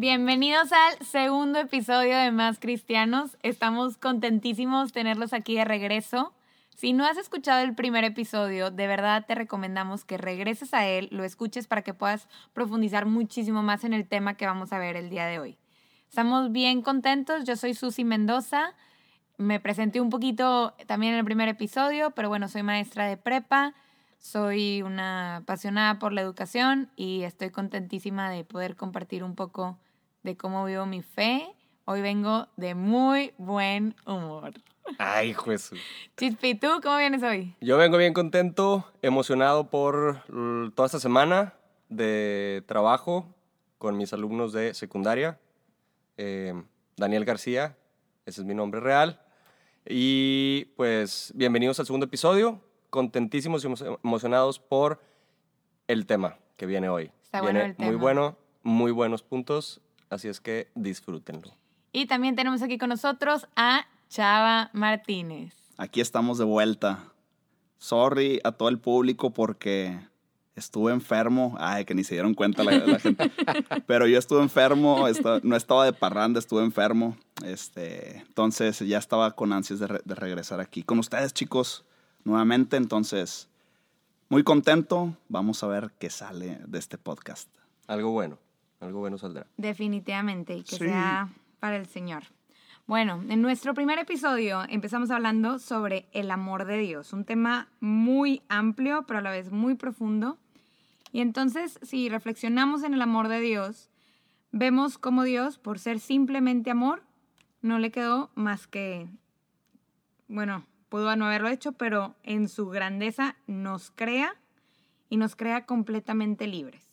Bienvenidos al segundo episodio de Más Cristianos. Estamos contentísimos tenerlos aquí de regreso. Si no has escuchado el primer episodio, de verdad te recomendamos que regreses a él, lo escuches para que puedas profundizar muchísimo más en el tema que vamos a ver el día de hoy. Estamos bien contentos. Yo soy Susi Mendoza. Me presenté un poquito también en el primer episodio, pero bueno, soy maestra de prepa. Soy una apasionada por la educación y estoy contentísima de poder compartir un poco de cómo vivo mi fe. Hoy vengo de muy buen humor. Ay, Jesús. Chispi, ¿tú cómo vienes hoy? Yo vengo bien contento, emocionado por toda esta semana de trabajo con mis alumnos de secundaria. Eh, Daniel García, ese es mi nombre real. Y pues bienvenidos al segundo episodio. Contentísimos y emocionados por el tema que viene hoy. Está bueno el tema. Muy bueno, muy buenos puntos Así es que disfrútenlo. Y también tenemos aquí con nosotros a Chava Martínez. Aquí estamos de vuelta. Sorry a todo el público porque estuve enfermo. Ay, que ni se dieron cuenta la, gente. Pero yo estuve enfermo, no estaba de parranda, estuve enfermo. Este, entonces ya estaba con ansias de, de regresar aquí con ustedes, chicos, nuevamente. Entonces, muy contento. Vamos a ver qué sale de este podcast. Algo bueno. Algo bueno saldrá. Definitivamente, y que sea para el Señor. Bueno, en nuestro primer episodio empezamos hablando sobre el amor de Dios, un tema muy amplio, pero a la vez muy profundo. Y entonces, si reflexionamos en el amor de Dios, vemos cómo Dios, por ser simplemente amor, no le quedó más que, bueno, pudo no haberlo hecho, pero en su grandeza nos crea y nos crea completamente libres.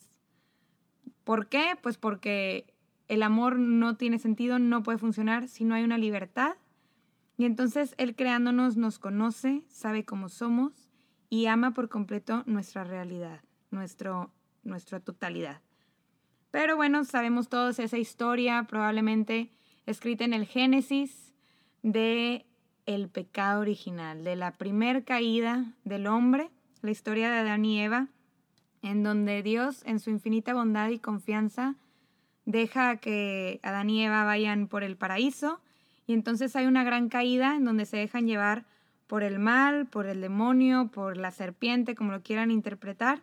¿Por qué? Pues porque el amor no tiene sentido, no puede funcionar si no hay una libertad. Y entonces Él creándonos nos conoce, sabe cómo somos y ama por completo nuestra realidad, nuestro, nuestra totalidad. Pero bueno, sabemos todos esa historia, probablemente escrita en el Génesis, de el pecado original, de la primer caída del hombre, la historia de Adán y Eva, en donde Dios, en su infinita bondad y confianza, deja que Adán y Eva vayan por el paraíso y entonces hay una gran caída en donde se dejan llevar por el mal, por el demonio, por la serpiente, como lo quieran interpretar,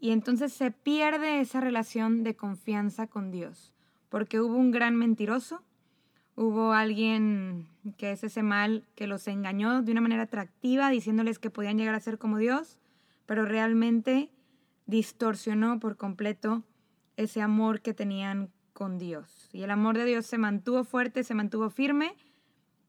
y entonces se pierde esa relación de confianza con Dios, porque hubo un gran mentiroso, hubo alguien que es ese mal que los engañó de una manera atractiva, diciéndoles que podían llegar a ser como Dios, pero realmente distorsionó por completo ese amor que tenían con Dios. Y el amor de Dios se mantuvo fuerte, se mantuvo firme,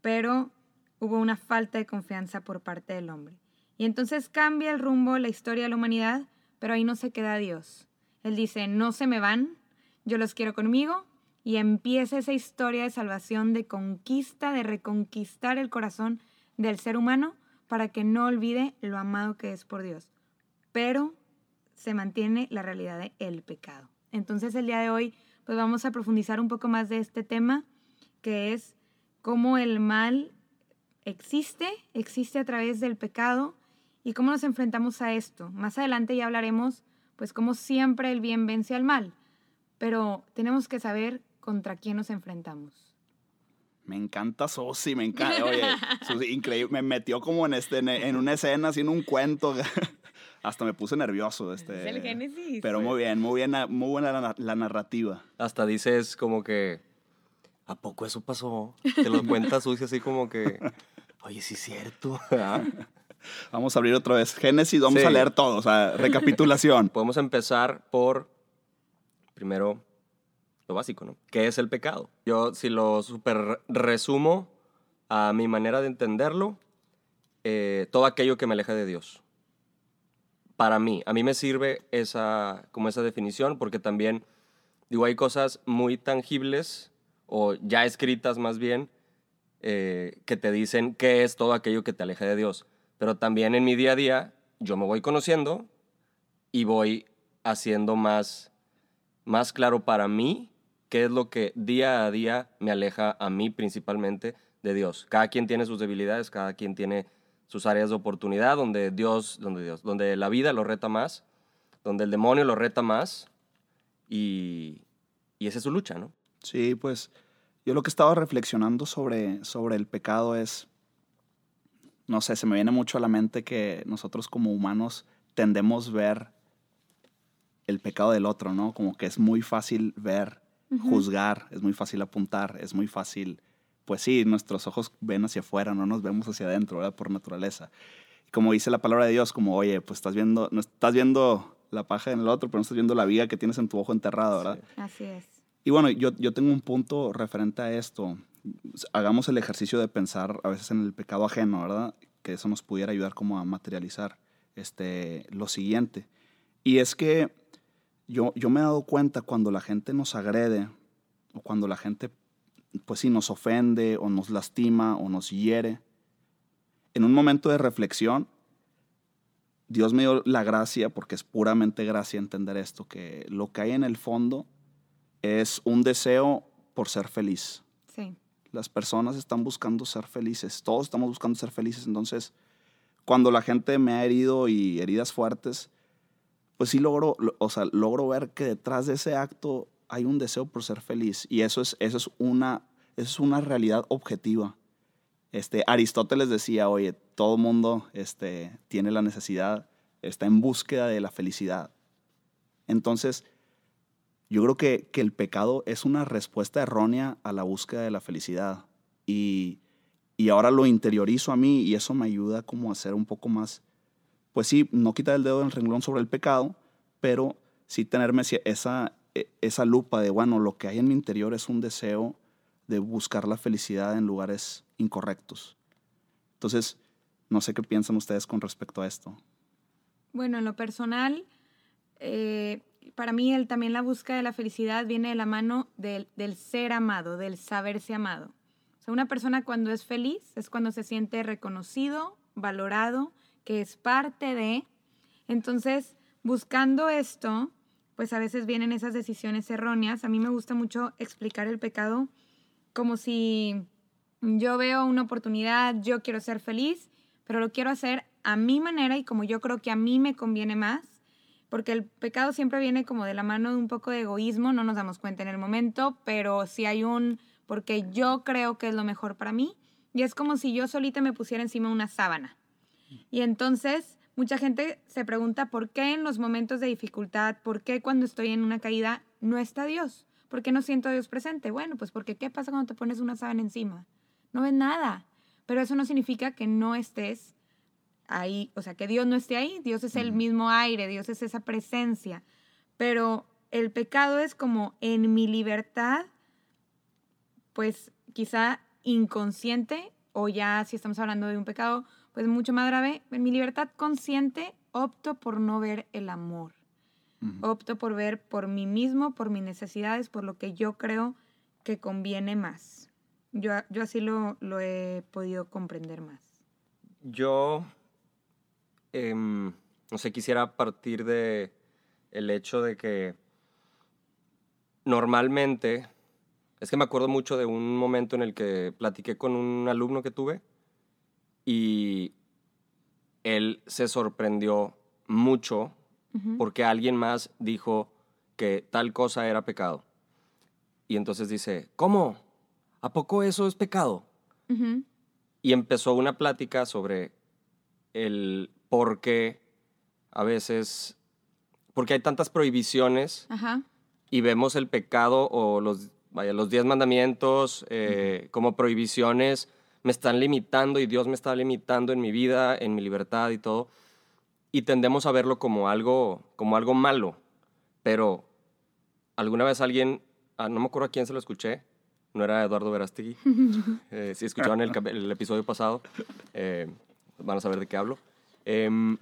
pero hubo una falta de confianza por parte del hombre. Y entonces cambia el rumbo, la historia de la humanidad, pero ahí no se queda Dios. Él dice, no se me van, yo los quiero conmigo, y empieza esa historia de salvación, de conquista, de reconquistar el corazón del ser humano para que no olvide lo amado que es por Dios. Pero se mantiene la realidad del el pecado. Entonces el día de hoy pues vamos a profundizar un poco más de este tema, que es cómo el mal existe, existe a través del pecado y cómo nos enfrentamos a esto. Más adelante ya hablaremos pues cómo siempre el bien vence al mal, pero tenemos que saber contra quién nos enfrentamos. Me encanta Sosi, me encanta. Oye, increíble. Me metió como en, este, en una escena, así en un cuento. Hasta me puse nervioso. Este, es el Génesis. Pero muy bien, muy bien, muy buena la, narrativa. Hasta dices como que, ¿a poco eso pasó? Te lo cuentas sucio así como que, oye, sí es cierto. Vamos a abrir otra vez Génesis, vamos a leer todo, o sea, recapitulación. Podemos empezar por primero lo básico, ¿no? ¿Qué es el pecado? Yo, si lo super resumo a mi manera de entenderlo, eh, todo aquello que me aleja de Dios. Para mí, a mí me sirve esa, como esa definición porque también, digo, hay cosas muy tangibles o ya escritas más bien eh, que te dicen qué es todo aquello que te aleja de Dios. Pero también en mi día a día yo me voy conociendo y voy haciendo más, más claro para mí qué es lo que día a día me aleja a mí principalmente de Dios. Cada quien tiene sus debilidades, cada quien tiene sus áreas de oportunidad donde Dios, donde Dios, donde la vida lo reta más, donde el demonio lo reta más y, y esa es su lucha, ¿no? Sí, pues yo lo que estaba reflexionando sobre, sobre el pecado es, no sé, se me viene mucho a la mente que nosotros como humanos tendemos ver el pecado del otro, ¿no? Como que es muy fácil ver, juzgar, es muy fácil apuntar, es muy fácil, pues sí, nuestros ojos ven hacia afuera, no nos vemos hacia adentro, ¿verdad? Por naturaleza. Y como dice la palabra de Dios, como, oye, pues estás viendo, no estás viendo la paja en el otro, pero no estás viendo la viga que tienes en tu ojo enterrado, ¿verdad? Así es. Y bueno, yo, yo tengo un punto referente a esto. Hagamos el ejercicio de pensar a veces en el pecado ajeno, ¿verdad? Que eso nos pudiera ayudar como a materializar este, lo siguiente. Y es que yo, yo me he dado cuenta cuando la gente nos agrede o cuando la gente, pues sí, nos ofende o nos lastima o nos hiere, en un momento de reflexión, Dios me dio la gracia, porque es puramente gracia entender esto, que lo que hay en el fondo es un deseo por ser feliz. Sí. Las personas están buscando ser felices, todos estamos buscando ser felices, entonces cuando la gente me ha herido y heridas fuertes, pues sí logro, o sea, logro ver que detrás de ese acto hay un deseo por ser feliz y eso es, eso es, una, eso es una realidad objetiva. Este, Aristóteles decía, oye, todo mundo este, tiene la necesidad, está en búsqueda de la felicidad. Entonces, yo creo que, que el pecado es una respuesta errónea a la búsqueda de la felicidad. Y, y ahora lo interiorizo a mí y eso me ayuda como a ser un poco más, pues sí, no quitar el dedo del renglón sobre el pecado, pero sí tenerme esa, esa lupa de, bueno, lo que hay en mi interior es un deseo de buscar la felicidad en lugares incorrectos. Entonces, no sé qué piensan ustedes con respecto a esto. Bueno, en lo personal, eh, para mí el, también la búsqueda de la felicidad viene de la mano del, del ser amado, del saberse amado. O sea, una persona cuando es feliz es cuando se siente reconocido, valorado, que es parte de. Entonces, buscando esto, pues a veces vienen esas decisiones erróneas. A mí me gusta mucho explicar el pecado como si yo veo una oportunidad, yo quiero ser feliz, pero lo quiero hacer a mi manera y como yo creo que a mí me conviene más porque el pecado siempre viene como de la mano de un poco de egoísmo, no nos damos cuenta en el momento, pero si hay un, porque yo creo que es lo mejor para mí, y es como si yo solita me pusiera encima una sábana. Y entonces mucha gente se pregunta por qué en los momentos de dificultad, por qué cuando estoy en una caída no está Dios, por qué no siento a Dios presente. Bueno, pues porque ¿qué pasa cuando te pones una sábana encima? No ves nada, pero eso no significa que no estés ahí, o sea, que Dios no esté ahí, Dios es el mismo aire, Dios es esa presencia, pero el pecado es como en mi libertad, pues quizá inconsciente, o ya si estamos hablando de un pecado, pues mucho más grave, en mi libertad consciente opto por no ver el amor, opto por ver por mí mismo, por mis necesidades, por lo que yo creo que conviene más. Yo, yo así lo, lo he podido comprender más. Yo Em, no sé, quisiera partir de el hecho de que normalmente, es que me acuerdo mucho de un momento en el que platiqué con un alumno que tuve y él se sorprendió mucho porque alguien más dijo que tal cosa era pecado. Y entonces dice, ¿cómo? ¿A poco eso es pecado? Y empezó una plática sobre el porque a veces, porque hay tantas prohibiciones y vemos el pecado o los, vaya, los diez mandamientos eh, como prohibiciones, me están limitando y Dios me está limitando en mi vida, en mi libertad y todo. Y tendemos a verlo como algo, como algo malo. Pero alguna vez alguien, ah, no me acuerdo a quién se lo escuché, no era Eduardo Verástegui, eh, si escucharon el, cap- el episodio pasado, eh, van a saber de qué hablo. Em,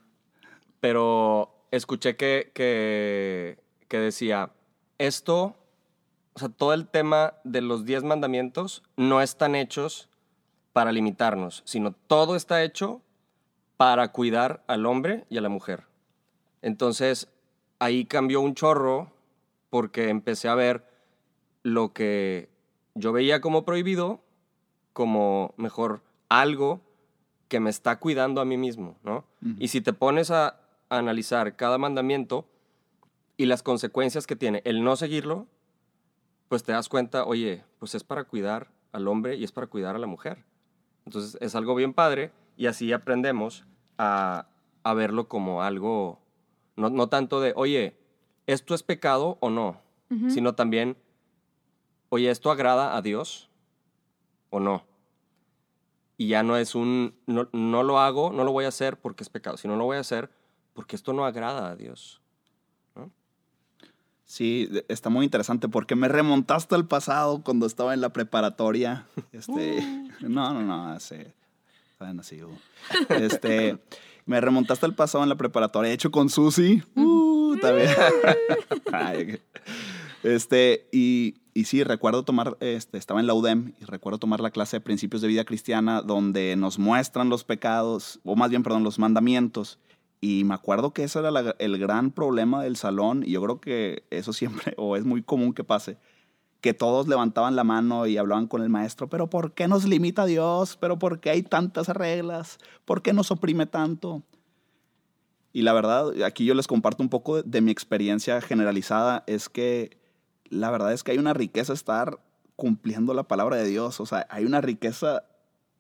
pero escuché que, que, que decía, esto, o sea, todo el tema de los diez mandamientos no están hechos para limitarnos, sino todo está hecho para cuidar al hombre y a la mujer. Entonces, ahí cambió un chorro porque empecé a ver lo que yo veía como prohibido, como mejor algo que me está cuidando a mí mismo, ¿no? Y si te pones a, a analizar cada mandamiento y las consecuencias que tiene el no seguirlo, pues te das cuenta, oye, pues es para cuidar al hombre y es para cuidar a la mujer. Entonces es algo bien padre y así aprendemos a, a verlo como algo, no, no tanto de, oye, ¿esto es pecado o no? Sino también, oye, ¿esto agrada a Dios o no? Y ya no es un, no, no lo hago, no lo voy a hacer porque es pecado, sino lo voy a hacer porque esto no agrada a Dios. Sí, está muy interesante porque me remontaste al pasado cuando estaba en la preparatoria. Este, no, no, no, hace, saben así. uh. Este, me remontaste al pasado en la preparatoria, hecho con Susi. Uh, también. Ay, este, y, y sí, recuerdo tomar, este, estaba en la UDEM y recuerdo tomar la clase de principios de vida cristiana donde nos muestran los pecados, o más bien, perdón, los mandamientos. Y me acuerdo que ese era el gran problema del salón, y yo creo que eso siempre, o es muy común que pase, que todos levantaban la mano y hablaban con el maestro, pero ¿por qué nos limita Dios? ¿Pero por qué hay tantas reglas? ¿Por qué nos oprime tanto? Y la verdad, aquí yo les comparto un poco de, de mi experiencia generalizada, es que la verdad es que hay una riqueza estar cumpliendo la palabra de Dios, o sea, hay una riqueza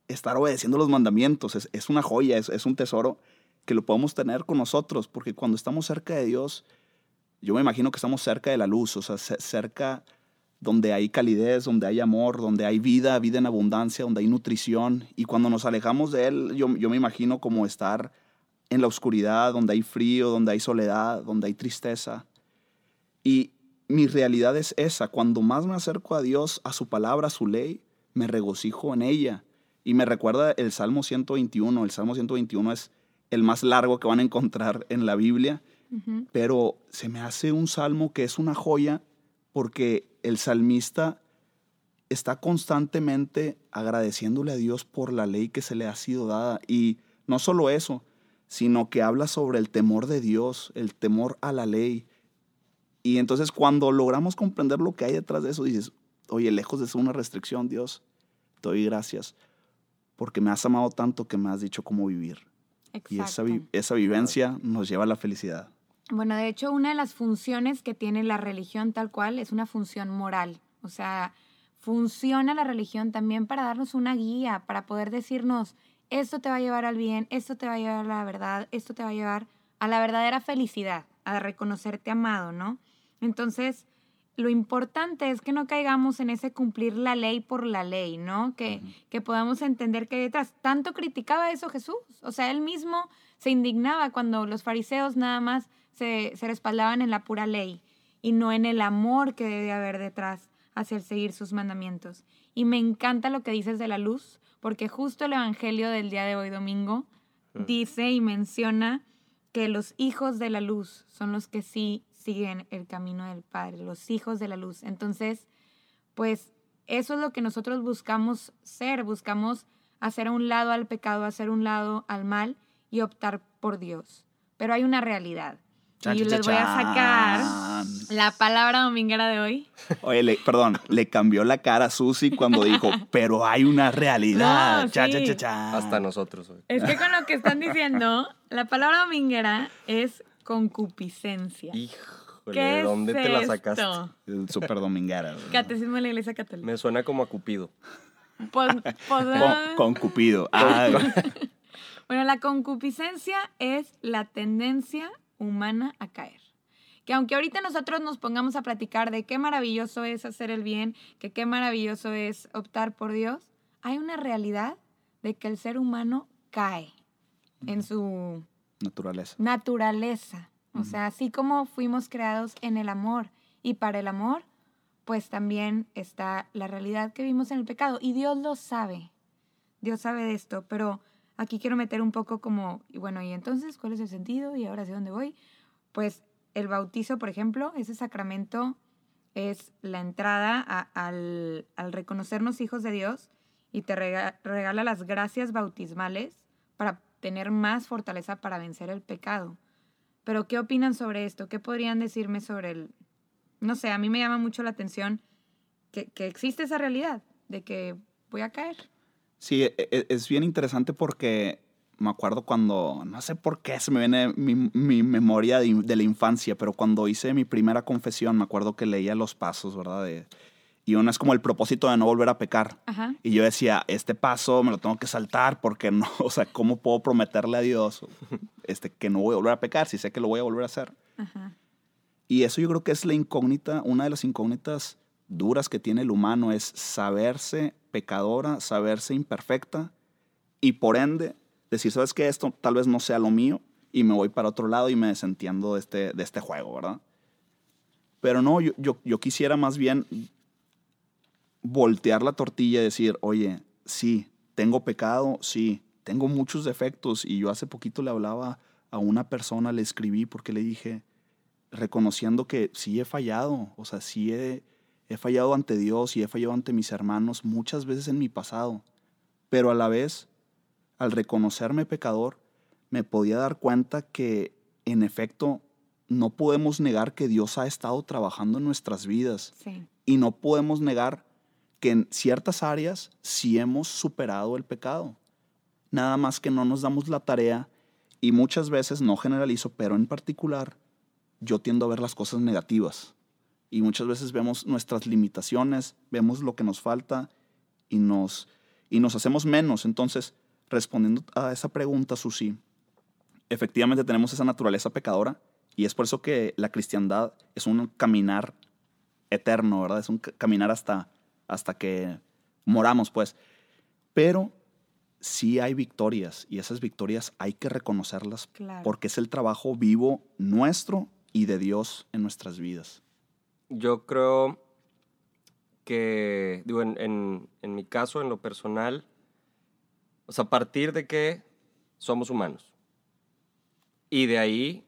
estar obedeciendo los mandamientos, es, es una joya, es, es un tesoro que lo podemos tener con nosotros, porque cuando estamos cerca de Dios, yo me imagino que estamos cerca de la luz, o sea, ce- cerca donde hay calidez, donde hay amor, donde hay vida, vida en abundancia, donde hay nutrición. Y cuando nos alejamos de Él, yo, yo me imagino como estar en la oscuridad, donde hay frío, donde hay soledad, donde hay tristeza. Y mi realidad es esa, cuando más me acerco a Dios, a su palabra, a su ley, me regocijo en ella. Y me recuerda el Salmo 121, el Salmo 121 es el más largo que van a encontrar en la Biblia, pero se me hace un salmo que es una joya porque el salmista está constantemente agradeciéndole a Dios por la ley que se le ha sido dada. Y no solo eso, sino que habla sobre el temor de Dios, el temor a la ley. Y entonces cuando logramos comprender lo que hay detrás de eso, dices, oye, lejos de ser una restricción, Dios, te doy gracias porque me has amado tanto que me has dicho cómo vivir. Y esa, vi- esa vivencia nos lleva a la felicidad. Bueno, de hecho, una de las funciones que tiene la religión tal cual es una función moral. O sea, funciona la religión también para darnos una guía, para poder decirnos, esto te va a llevar al bien, esto te va a llevar a la verdad, esto te va a llevar a la verdadera felicidad, a reconocerte amado, ¿no? Entonces, lo importante es que no caigamos en ese cumplir la ley por la ley, ¿no? Que, que podamos entender que hay detrás. Tanto criticaba eso Jesús. O sea, él mismo se indignaba cuando los fariseos nada más se, se respaldaban en la pura ley y no en el amor que debe haber detrás hacia el seguir sus mandamientos. Y me encanta lo que dices de la luz, porque justo el Evangelio del día de hoy domingo dice y menciona que los hijos de la luz son los que sí siguen el camino del Padre, los hijos de la luz. Entonces, pues eso es lo que nosotros buscamos ser, buscamos hacer a un lado al pecado, hacer un lado al mal y optar por Dios. Pero hay una realidad. Chan, y chan, les voy a chan. sacar la palabra dominguera de hoy. Oye, le- perdón, le cambió la cara a Susi cuando dijo, pero hay una realidad. No, Cha, cha, sí. cha, cha. Hasta nosotros. güey. Es que con lo que están diciendo, la palabra dominguera es concupiscencia. Híjole, ¿Qué ¿de es dónde te la sacaste? esto? El Súper dominguera. güey. Catecismo de la Iglesia Católica. Me suena como a Cupido. Pues- pues, Con, con Cupido. Ah, Bueno, la concupiscencia es la tendencia humana a caer. Que aunque ahorita nosotros nos pongamos a platicar de qué maravilloso es hacer el bien, que qué maravilloso es optar por Dios, hay una realidad de que el ser humano cae en su naturaleza. naturaleza. O sea, así como fuimos creados en el amor Y para el amor, pues también está la realidad que vimos en el pecado. Y Dios lo sabe. Dios sabe de esto, pero aquí quiero meter un poco como, y bueno, ¿y entonces cuál es el sentido? ¿Y ahora hacia dónde voy? Pues el bautizo, por ejemplo, ese sacramento es la entrada al, reconocernos hijos de Dios y te regala las gracias bautismales para tener más fortaleza para vencer el pecado. Pero, ¿qué opinan sobre esto? ¿Qué podrían decirme sobre el... No sé, a mí me llama mucho la atención que, existe esa realidad de que voy a caer. Sí, e, e, es bien interesante porque me acuerdo cuando, no sé por qué se me viene mi, memoria de, la infancia, pero cuando hice mi primera confesión, me acuerdo que leía los pasos, ¿verdad? Y uno es como el propósito de no volver a pecar. Y yo decía, este paso me lo tengo que saltar porque no, o sea, ¿cómo puedo prometerle a Dios este, que no voy a volver a pecar si sé que lo voy a volver a hacer? Y eso yo creo que es la incógnita, una de las incógnitas duras que tiene el humano es saberse pecadora, saberse imperfecta y por ende decir, ¿sabes qué? Esto tal vez no sea lo mío y me voy para otro lado y me desentiendo de este, de este juego, ¿verdad? Pero no, yo, yo, quisiera más bien voltear la tortilla y decir, oye, sí, tengo pecado, sí, tengo muchos defectos. Y yo hace poquito le hablaba a una persona, le escribí porque le dije, reconociendo que sí he fallado, o sea, sí he, he fallado ante Dios y he fallado ante mis hermanos muchas veces en mi pasado, pero a la vez al reconocerme pecador, me podía dar cuenta que, en efecto, no podemos negar que Dios ha estado trabajando en nuestras vidas. Y no podemos negar que en ciertas áreas sí hemos superado el pecado. Nada más que no nos damos la tarea y muchas veces, no generalizo, pero en particular, yo tiendo a ver las cosas negativas. Y muchas veces vemos nuestras limitaciones, vemos lo que nos falta y nos, y nos hacemos menos. Entonces, respondiendo a esa pregunta, Susi, efectivamente tenemos esa naturaleza pecadora y es por eso que la cristiandad es un caminar eterno, ¿verdad? Es un caminar hasta, hasta que moramos, pues. Pero sí hay victorias y esas victorias hay que reconocerlas porque es el trabajo vivo nuestro y de Dios en nuestras vidas. Yo creo que, digo, en mi caso, en lo personal, o sea, a partir de que somos humanos. Y de ahí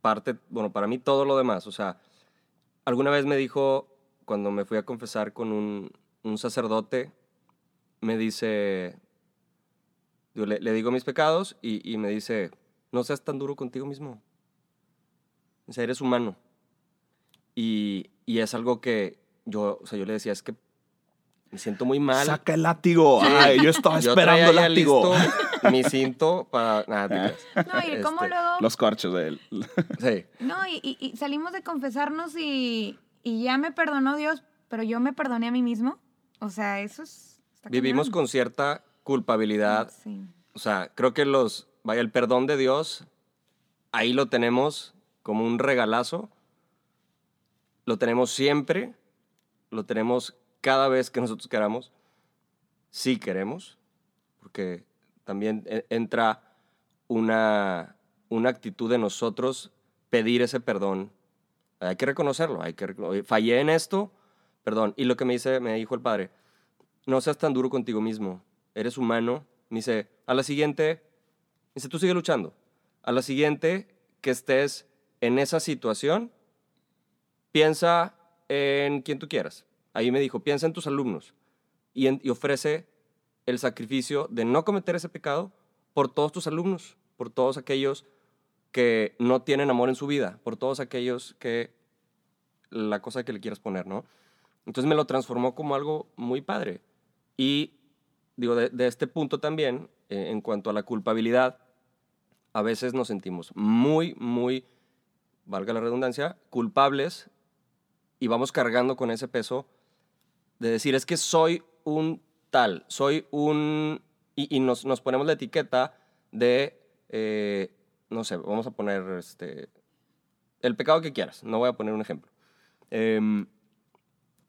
parte, bueno, para mí todo lo demás. O sea, alguna vez me dijo, cuando me fui a confesar con un, sacerdote, me dice, le, digo mis pecados y, me dice, no seas tan duro contigo mismo. O sea, eres humano. Y, y es algo que yo, o sea, yo le decía, es que me siento muy mal. Saca el látigo. Ay, yo estaba esperando el látigo. mi cinto para. Nada, No, y cómo este, luego. Los corchos de él. Sí. No, y, salimos de confesarnos y, ya me perdonó Dios, pero yo me perdoné a mí mismo. O sea, eso es. Vivimos con cierta culpabilidad. Sí. O sea, creo que los. Vaya, el perdón de Dios, ahí lo tenemos como un regalazo. Lo tenemos siempre. Lo tenemos cada vez que nosotros queramos, sí queremos, porque también e, entra una, una actitud de nosotros pedir ese perdón. Hay que reconocerlo, hay que fallé en esto, perdón. Y lo que me dice, me dijo el padre, no seas tan duro contigo mismo, eres humano. Me dice, a la siguiente, dice, tú sigue luchando. A la siguiente que estés en esa situación, piensa en quien tú quieras ahí me dijo, piensa en tus alumnos y, ofrece el sacrificio de no cometer ese pecado por todos tus alumnos, por todos aquellos que no tienen amor en su vida, por todos aquellos que la cosa que le quieras poner, ¿no? Entonces me lo transformó como algo muy padre. Y digo, de, este punto también, eh, en cuanto a la culpabilidad, a veces nos sentimos muy, muy, valga la redundancia, culpables y vamos cargando con ese peso de decir, es que soy un tal, soy un... Y, nos, nos, ponemos la etiqueta de, eh, no sé, vamos a poner este, el pecado que quieras, no voy a poner un ejemplo. Em,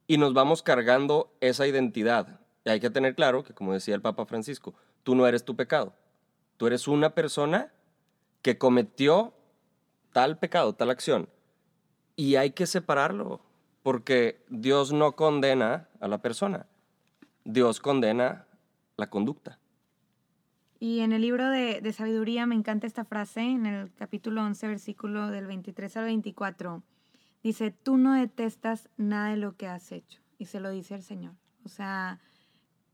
y nos vamos cargando esa identidad. Y hay que tener claro que, como decía el Papa Francisco, tú no eres tu pecado. Tú eres una persona que cometió tal pecado, tal acción. Y hay que separarlo, porque Dios no condena a la persona, Dios condena la conducta. Y en el libro de, de, sabiduría me encanta esta frase, en el capítulo 11, versículo del 23 al 24. Dice, tú no detestas nada de lo que has hecho. Y se lo dice el Señor. O sea,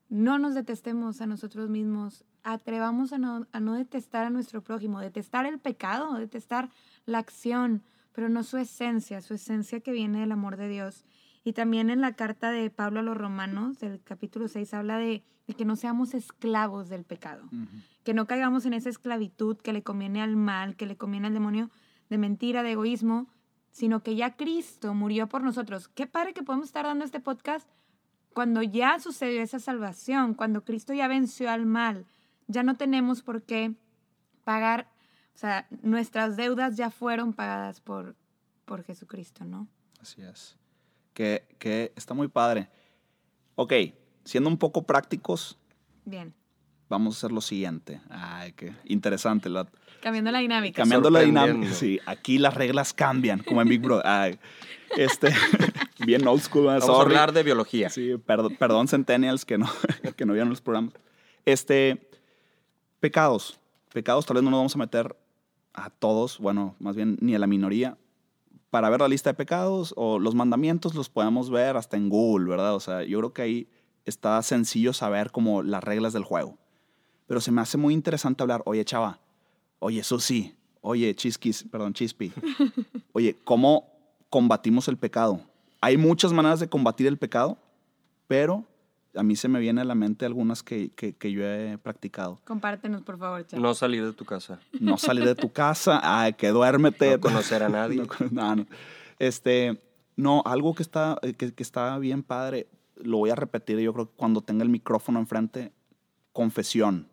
no nos detestemos a nosotros mismos. Atrevamos a no, a no detestar a nuestro prójimo. Detestar el pecado, detestar la acción, pero no su esencia, su esencia que viene del amor de Dios. Y también en la carta de Pablo a los Romanos, del capítulo 6, habla de, de que no seamos esclavos del pecado, uh -huh. que no caigamos en esa esclavitud que le conviene al mal, que le conviene al demonio, de mentira, de egoísmo, sino que ya Cristo murió por nosotros. Qué padre que podemos estar dando este podcast cuando ya sucedió esa salvación, cuando Cristo ya venció al mal. Ya no tenemos por qué pagar, o sea, nuestras deudas ya fueron pagadas por, por Jesucristo, ¿no? Así es. Que, que está muy padre. Ok, siendo un poco prácticos. Bien. Vamos a hacer lo siguiente. Ay, qué interesante. La, Cambiando la dinámica. Cambiando la dinámica. Sí, aquí las reglas cambian, como en Big Brother. Ay, este, bien old school. Vamos a hablar de biología. Sí, perdón, perdón Centennials que no, que no vieron los programas. Este, pecados. Pecados tal vez no nos vamos a meter a todos, bueno, más bien ni a la minoría. Para ver la lista de pecados o los mandamientos los podemos ver hasta en Google, ¿verdad? O sea, yo creo que ahí está sencillo saber como las reglas del juego. Pero se me hace muy interesante hablar, oye, chava, oye, eso sí, oye, chisquis, perdón, chispi, oye, ¿cómo combatimos el pecado? Hay muchas maneras de combatir el pecado, pero a mí se me viene a la mente algunas que, que, que yo he practicado. Compártenos, por favor. No salir de tu casa. No salir de tu casa, ay, que duérmete. No conocer a nadie. No, no, no. Este, no, algo que está, que, que está bien padre, lo voy a repetir yo creo que cuando tenga el micrófono enfrente, confesión.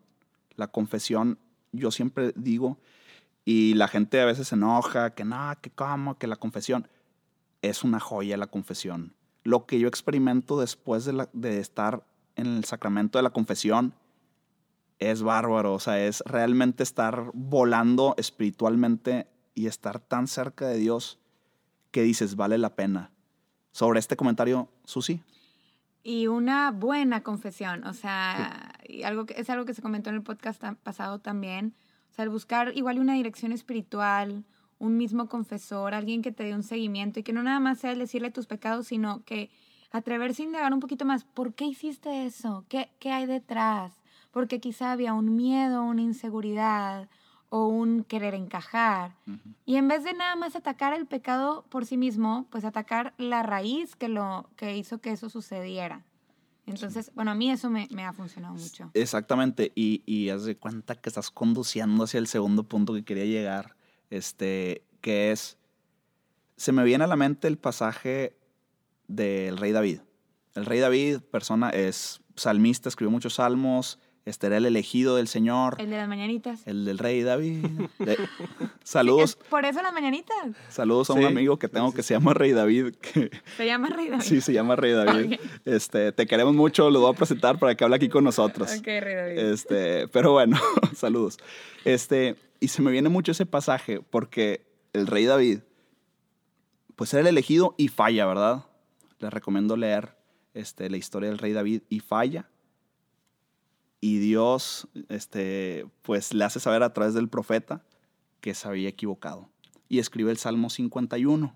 La confesión, yo siempre digo, y la gente a veces se enoja, que no, que cómo, que la confesión. Es una joya la confesión. Lo que yo experimento después de, la, de estar en el sacramento de la confesión es bárbaro. O sea, es realmente estar volando espiritualmente y estar tan cerca de Dios que dices, vale la pena. Sobre este comentario, Susi. Y una buena confesión, o sea, sí. algo que, es algo que se comentó en el podcast pasado también, o sea, el buscar igual una dirección espiritual, un mismo confesor, alguien que te dé un seguimiento y que no nada más sea el decirle tus pecados, sino que atreverse a indagar un poquito más, ¿por qué hiciste eso? ¿Qué, qué hay detrás? Porque quizá había un miedo, una inseguridad o un querer encajar. Uh -huh. Y en vez de nada más atacar el pecado por sí mismo, pues atacar la raíz que, lo, que hizo que eso sucediera. Entonces, bueno, a mí eso me, me, ha funcionado mucho. Exactamente, y, y haz de cuenta que estás conduciendo hacia el segundo punto que quería llegar, este, que es, se me viene a la mente el pasaje del rey David. El rey David, persona, es salmista, escribió muchos salmos, este era el elegido del Señor. El de las mañanitas. El del rey David. De, saludos. Sí, por eso las mañanitas. Saludos a sí. un amigo que tengo que se llama Rey David. Que, ¿Se llama Rey David? Sí, se llama Rey David. Okay. Este, te queremos mucho, lo voy a presentar para que hable aquí con nosotros. Ok, Rey David. Este, pero bueno, saludos. Este, y se me viene mucho ese pasaje porque el Rey David, pues era el elegido y falla, ¿verdad? Les recomiendo leer este, la historia del Rey David y falla y Dios este, pues le hace saber a través del profeta que se había equivocado. Y escribe el Salmo 51.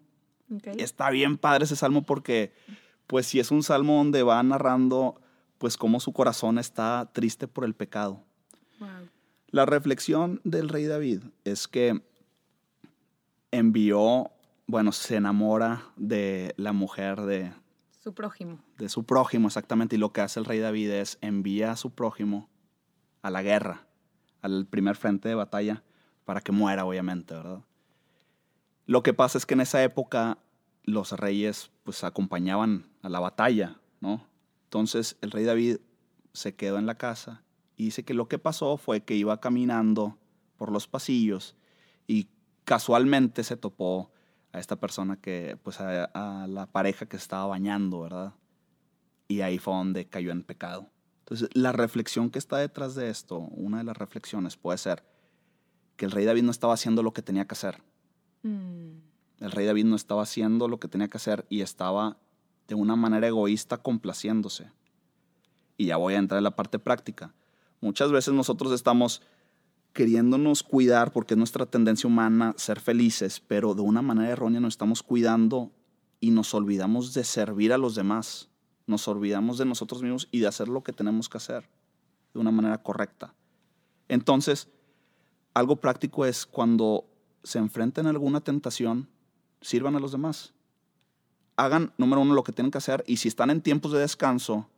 Okay. Está bien padre ese salmo porque pues si es un salmo donde va narrando pues cómo su corazón está triste por el pecado. La reflexión del rey David es que envió, bueno, se enamora de la mujer de, su prójimo. De su prójimo, exactamente. Y lo que hace el rey David es envía a su prójimo a la guerra, al primer frente de batalla, para que muera, obviamente, ¿verdad? Lo que pasa es que en esa época los reyes pues acompañaban a la batalla, ¿no? Entonces el rey David se quedó en la casa y dice que lo que pasó fue que iba caminando por los pasillos y casualmente se topó a esta persona que, pues a, a, la pareja que estaba bañando, ¿verdad? Y ahí fue donde cayó en pecado. Entonces, la reflexión que está detrás de esto, una de las reflexiones puede ser que el rey David no estaba haciendo lo que tenía que hacer. Mm. El rey David no estaba haciendo lo que tenía que hacer y estaba de una manera egoísta complaciéndose. Y ya voy a entrar en la parte práctica. Muchas veces nosotros estamos queriéndonos cuidar porque es nuestra tendencia humana ser felices, pero de una manera errónea nos estamos cuidando y nos olvidamos de servir a los demás. Nos olvidamos de nosotros mismos y de hacer lo que tenemos que hacer de una manera correcta. Entonces, algo práctico es cuando se enfrenten a alguna tentación, sirvan a los demás. Hagan, número uno, lo que tienen que hacer y si están en tiempos de descanso,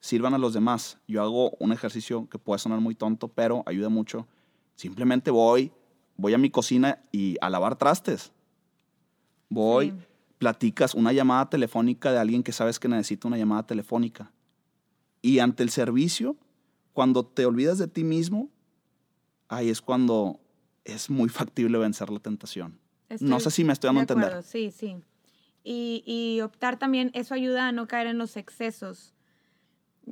sirvan a los demás. Yo hago un ejercicio que puede sonar muy tonto, pero ayuda mucho. Simplemente voy, voy a mi cocina y a lavar trastes. Voy, platicas una llamada telefónica de alguien que sabes que necesita una llamada telefónica. Y ante el servicio, cuando te olvidas de ti mismo, ahí es cuando es muy factible vencer la tentación. no sé si me estoy dando a entender. Sí, sí. Y, y, optar también, eso ayuda a no caer en los excesos.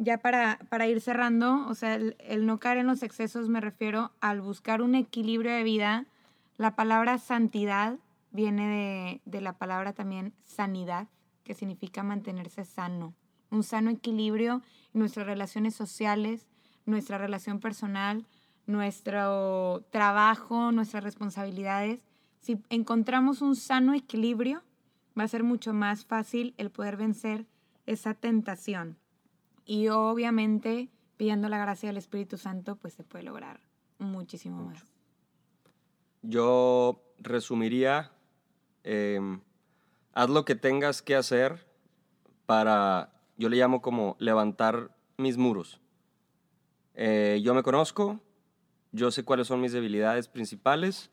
Ya para, para ir cerrando, o sea, el, no caer en los excesos me refiero al buscar un equilibrio de vida. La palabra santidad viene de, de la palabra también sanidad, que significa mantenerse sano. Un sano equilibrio en nuestras relaciones sociales, nuestra relación personal, nuestro trabajo, nuestras responsabilidades, si encontramos un sano equilibrio, va a ser mucho más fácil el poder vencer esa tentación. Y obviamente, pidiendo la gracia del Espíritu Santo, pues se puede lograr muchísimo más. Yo resumiría, em, haz lo que tengas que hacer para, yo le llamo como levantar mis muros. Eh, yo me conozco, yo sé cuáles son mis debilidades principales,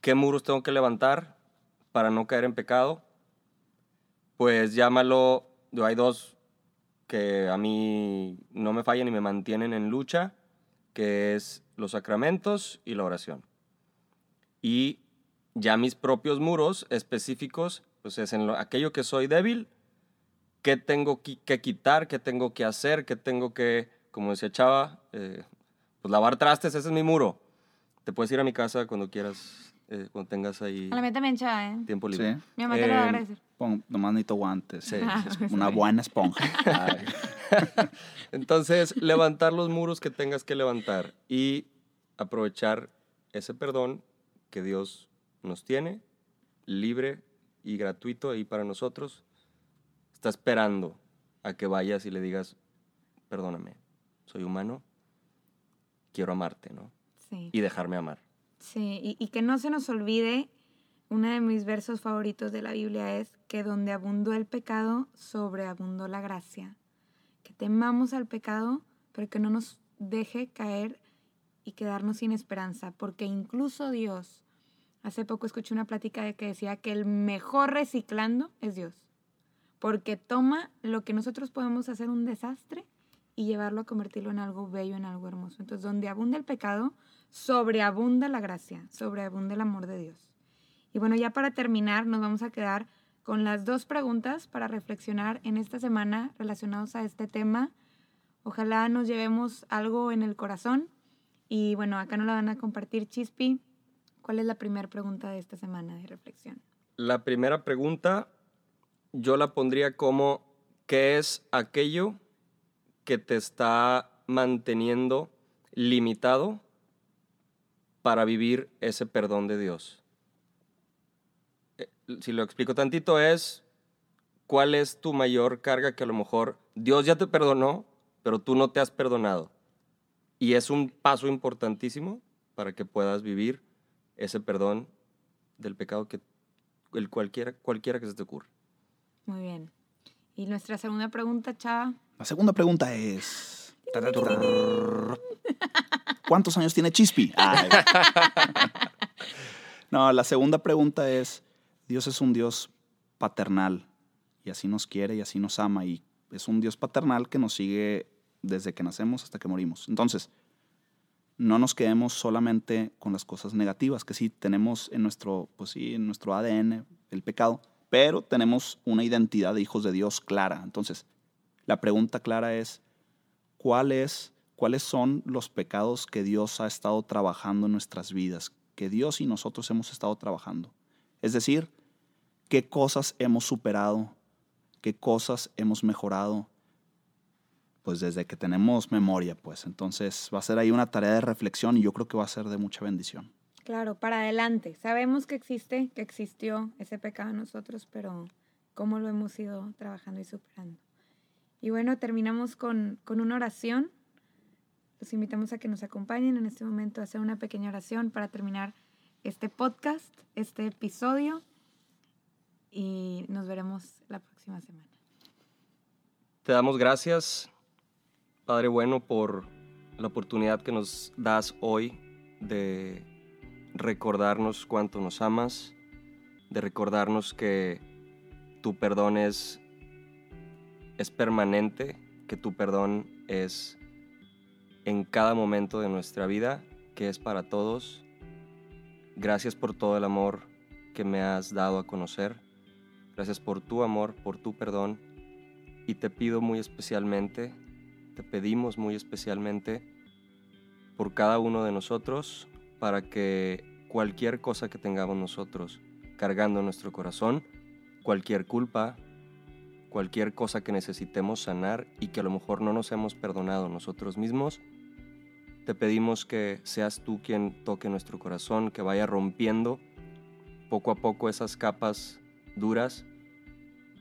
qué muros tengo que levantar para no caer en pecado. Pues llámalo, hay dos que a mí no me fallan y me mantienen en lucha, que es los sacramentos y la oración. Y ya mis propios muros específicos, pues es en aquello que soy débil, qué tengo que quitar, qué tengo que hacer, qué tengo que, como decía Chava, eh, pues lavar trastes, ese es mi muro. Te puedes ir a mi casa cuando quieras, eh, cuando tengas ahí. A la mía también, ¿eh? Tiempo libre. Sí. Mi mamá te lo va a eh, agradecer. Pon, nomás necesito guantes. Sí, una buena esponja. Entonces, levantar los muros que tengas que levantar y aprovechar ese perdón que Dios nos tiene, libre y gratuito ahí para nosotros. Está esperando a que vayas y le digas, perdóname, soy humano, quiero amarte, ¿no? Sí. Y dejarme amar. Sí, y, que no se nos olvide, uno de mis versos favoritos de la Biblia es que donde abundó el pecado, sobreabundó la gracia. Que temamos al pecado, pero que no nos deje caer y quedarnos sin esperanza, porque incluso Dios, hace poco escuché una plática de que decía que el mejor reciclando es Dios, porque toma lo que nosotros podemos hacer un desastre y llevarlo a convertirlo en algo bello, en algo hermoso. Entonces, donde abunda el pecado, sobreabunda la gracia, sobreabunda el amor de Dios. Y bueno, ya para terminar, nos vamos a quedar con las dos preguntas para reflexionar en esta semana relacionados a este tema. Ojalá nos llevemos algo en el corazón. Y bueno, acá nos la van a compartir Chispi. ¿Cuál es la primera pregunta de esta semana de reflexión? La primera pregunta yo la pondría como, ¿qué es aquello que te está manteniendo limitado para vivir ese perdón de Dios. Eh, si lo explico tantito es, ¿cuál es tu mayor carga que a lo mejor Dios ya te perdonó, pero tú no te has perdonado? Y es un paso importantísimo para que puedas vivir ese perdón del pecado que el cualquiera, cualquiera que se te ocurra. Muy bien. Y nuestra segunda pregunta, Chava. La segunda pregunta es... ¿Cuántos años tiene Chispi? No, la segunda pregunta es, Dios es un Dios paternal y así nos quiere y así nos ama y es un Dios paternal que nos sigue desde que nacemos hasta que morimos. Entonces, no nos quedemos solamente con las cosas negativas, que sí tenemos en nuestro, pues sí, en nuestro ADN el pecado, pero tenemos una identidad de hijos de Dios clara. Entonces, la pregunta clara es, ¿cuáles son los pecados que Dios ha estado trabajando en nuestras vidas? Que Dios y nosotros hemos estado trabajando. Es decir, qué cosas hemos superado, qué cosas hemos mejorado, pues desde que tenemos memoria, pues entonces va a ser ahí una tarea de reflexión y yo creo que va a ser de mucha bendición. Claro, para adelante. Sabemos que existe, que existió ese pecado en nosotros, pero cómo lo hemos ido trabajando y superando. Y bueno, terminamos con, con una oración. Los invitamos a que nos acompañen en este momento a hacer una pequeña oración para terminar este podcast, este episodio. Y nos veremos la próxima semana. Te damos gracias Padre bueno, por la oportunidad que nos das hoy de recordarnos cuánto nos amas, de recordarnos que tu perdón es, es permanente, que tu perdón es en cada momento de nuestra vida, que es para todos. Gracias por todo el amor que me has dado a conocer. Gracias por tu amor, por tu perdón. Y te pido muy especialmente te pedimos muy especialmente por cada uno de nosotros para que cualquier cosa que tengamos nosotros cargando nuestro corazón, cualquier culpa, cualquier cosa que necesitemos sanar y que a lo mejor no nos hemos perdonado nosotros mismos, te pedimos que seas tú quien toque nuestro corazón, que vaya rompiendo poco a poco esas capas duras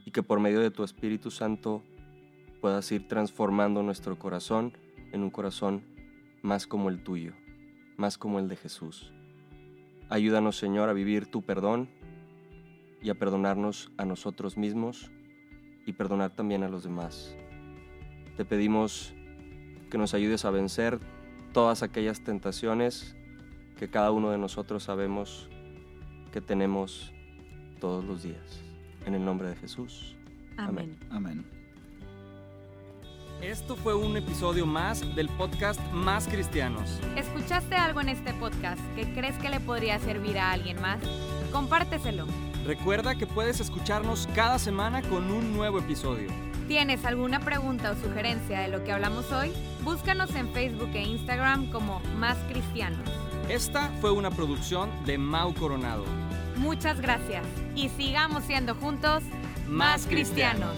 y que por medio de tu Espíritu Santo puedas ir transformando nuestro corazón en un corazón más como el tuyo, más como el de Jesús. Ayúdanos, Señor, a vivir tu perdón y a perdonarnos a nosotros mismos y perdonar también a los demás. Te pedimos que nos ayudes a vencer todas aquellas tentaciones que cada uno de nosotros sabemos que tenemos todos los días. En el nombre de Jesús. Amén. Amén. Esto fue un episodio más del podcast Más Cristianos. ¿Escuchaste algo en este podcast que crees que le podría servir a alguien más? Compárteselo. Recuerda que puedes escucharnos cada semana con un nuevo episodio. ¿Tienes alguna pregunta o sugerencia de lo que hablamos hoy? Búscanos en Facebook e Instagram como Más Cristianos. Esta fue una producción de Mau Coronado. Muchas gracias y sigamos siendo juntos más cristianos.